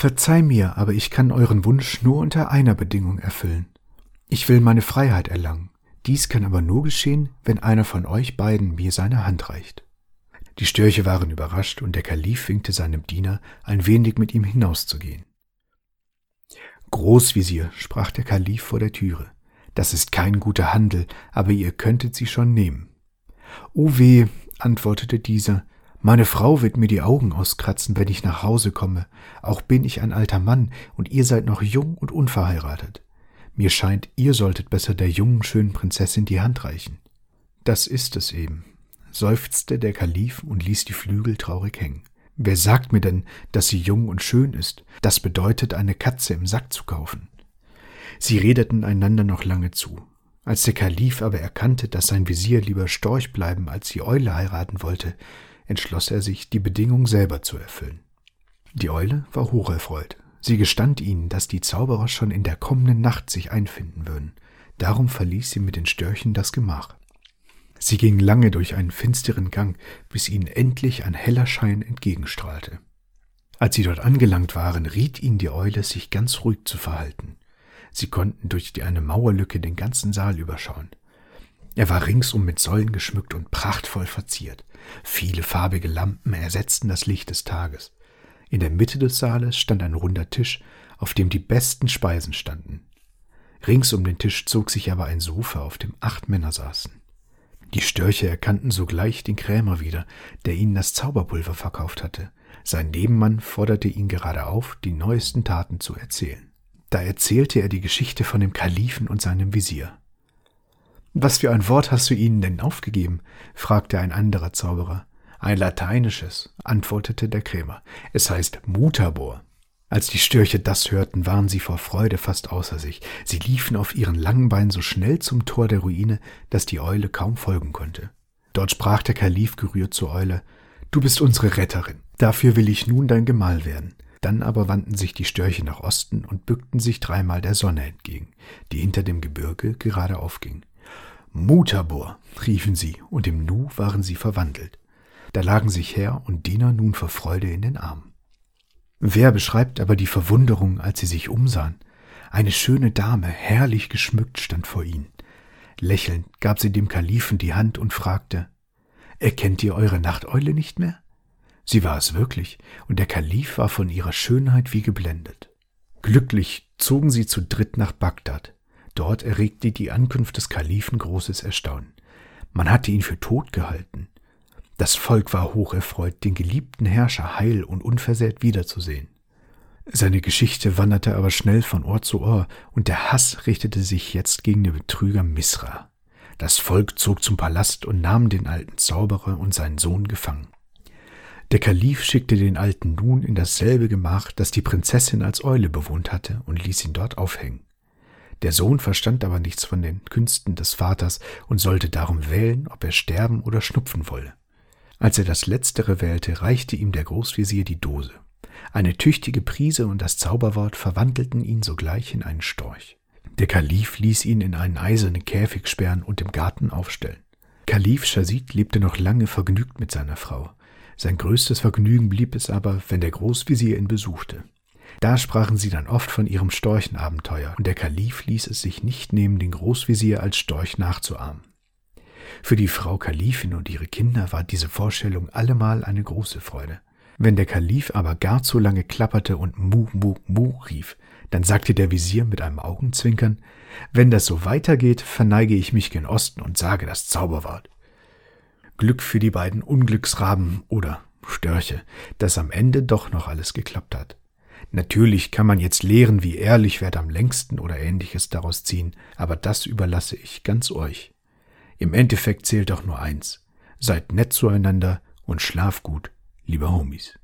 Verzeih mir, aber ich kann euren Wunsch nur unter einer Bedingung erfüllen. Ich will meine Freiheit erlangen. Dies kann aber nur geschehen, wenn einer von euch beiden mir seine Hand reicht. Die Störche waren überrascht, und der Kalif winkte seinem Diener, ein wenig mit ihm hinauszugehen. Großvisier, sprach der Kalif vor der Türe, das ist kein guter Handel, aber ihr könntet sie schon nehmen. O weh, antwortete dieser, meine Frau wird mir die Augen auskratzen, wenn ich nach Hause komme, auch bin ich ein alter Mann, und ihr seid noch jung und unverheiratet. Mir scheint, ihr solltet besser der jungen, schönen Prinzessin die Hand reichen. Das ist es eben, seufzte der Kalif und ließ die Flügel traurig hängen. Wer sagt mir denn, dass sie jung und schön ist? Das bedeutet, eine Katze im Sack zu kaufen. Sie redeten einander noch lange zu. Als der Kalif aber erkannte, dass sein Visier lieber Storch bleiben als die Eule heiraten wollte, entschloss er sich, die Bedingung selber zu erfüllen. Die Eule war hocherfreut. Sie gestand ihnen, dass die Zauberer schon in der kommenden Nacht sich einfinden würden. Darum verließ sie mit den Störchen das Gemach. Sie gingen lange durch einen finsteren Gang, bis ihnen endlich ein heller Schein entgegenstrahlte. Als sie dort angelangt waren, riet ihnen die Eule, sich ganz ruhig zu verhalten. Sie konnten durch die eine Mauerlücke den ganzen Saal überschauen. Er war ringsum mit Säulen geschmückt und prachtvoll verziert. Viele farbige Lampen ersetzten das Licht des Tages. In der Mitte des Saales stand ein runder Tisch, auf dem die besten Speisen standen. Rings um den Tisch zog sich aber ein Sofa, auf dem acht Männer saßen. Die Störche erkannten sogleich den Krämer wieder, der ihnen das Zauberpulver verkauft hatte. Sein Nebenmann forderte ihn gerade auf, die neuesten Taten zu erzählen. Da erzählte er die Geschichte von dem Kalifen und seinem Visier. Was für ein Wort hast du ihnen denn aufgegeben? fragte ein anderer Zauberer. Ein lateinisches, antwortete der Krämer. Es heißt Mutabor. Als die Störche das hörten, waren sie vor Freude fast außer sich. Sie liefen auf ihren langen Beinen so schnell zum Tor der Ruine, dass die Eule kaum folgen konnte. Dort sprach der Kalif gerührt zur Eule Du bist unsere Retterin, dafür will ich nun dein Gemahl werden. Dann aber wandten sich die Störche nach Osten und bückten sich dreimal der Sonne entgegen, die hinter dem Gebirge gerade aufging. Mutabor, riefen sie, und im Nu waren sie verwandelt. Da lagen sich Herr und Diener nun vor Freude in den Armen. Wer beschreibt aber die Verwunderung, als sie sich umsahen? Eine schöne Dame, herrlich geschmückt, stand vor ihnen. Lächelnd gab sie dem Kalifen die Hand und fragte, Erkennt ihr eure Nachteule nicht mehr? Sie war es wirklich, und der Kalif war von ihrer Schönheit wie geblendet. Glücklich zogen sie zu dritt nach Bagdad. Dort erregte die Ankunft des Kalifen großes Erstaunen. Man hatte ihn für tot gehalten. Das Volk war hocherfreut, den geliebten Herrscher heil und unversehrt wiederzusehen. Seine Geschichte wanderte aber schnell von Ohr zu Ohr, und der Hass richtete sich jetzt gegen den Betrüger Misra. Das Volk zog zum Palast und nahm den alten Zauberer und seinen Sohn gefangen. Der Kalif schickte den Alten nun in dasselbe Gemach, das die Prinzessin als Eule bewohnt hatte, und ließ ihn dort aufhängen. Der Sohn verstand aber nichts von den Künsten des Vaters und sollte darum wählen, ob er sterben oder schnupfen wolle. Als er das Letztere wählte, reichte ihm der Großvezier die Dose. Eine tüchtige Prise und das Zauberwort verwandelten ihn sogleich in einen Storch. Der Kalif ließ ihn in einen eisernen Käfig sperren und im Garten aufstellen. Kalif Schazid lebte noch lange vergnügt mit seiner Frau. Sein größtes Vergnügen blieb es aber, wenn der Großvezier ihn besuchte. Da sprachen sie dann oft von ihrem Storchenabenteuer, und der Kalif ließ es sich nicht nehmen, den Großvezier als Storch nachzuahmen. Für die Frau Kalifin und ihre Kinder war diese Vorstellung allemal eine große Freude. Wenn der Kalif aber gar zu lange klapperte und Mu, Mu, Mu rief, dann sagte der Visier mit einem Augenzwinkern, wenn das so weitergeht, verneige ich mich gen Osten und sage das Zauberwort. Glück für die beiden Unglücksraben oder Störche, dass am Ende doch noch alles geklappt hat. Natürlich kann man jetzt lehren, wie ehrlich wird am längsten oder ähnliches daraus ziehen, aber das überlasse ich ganz euch. Im Endeffekt zählt doch nur eins. Seid nett zueinander und schlaf gut, liebe Homies.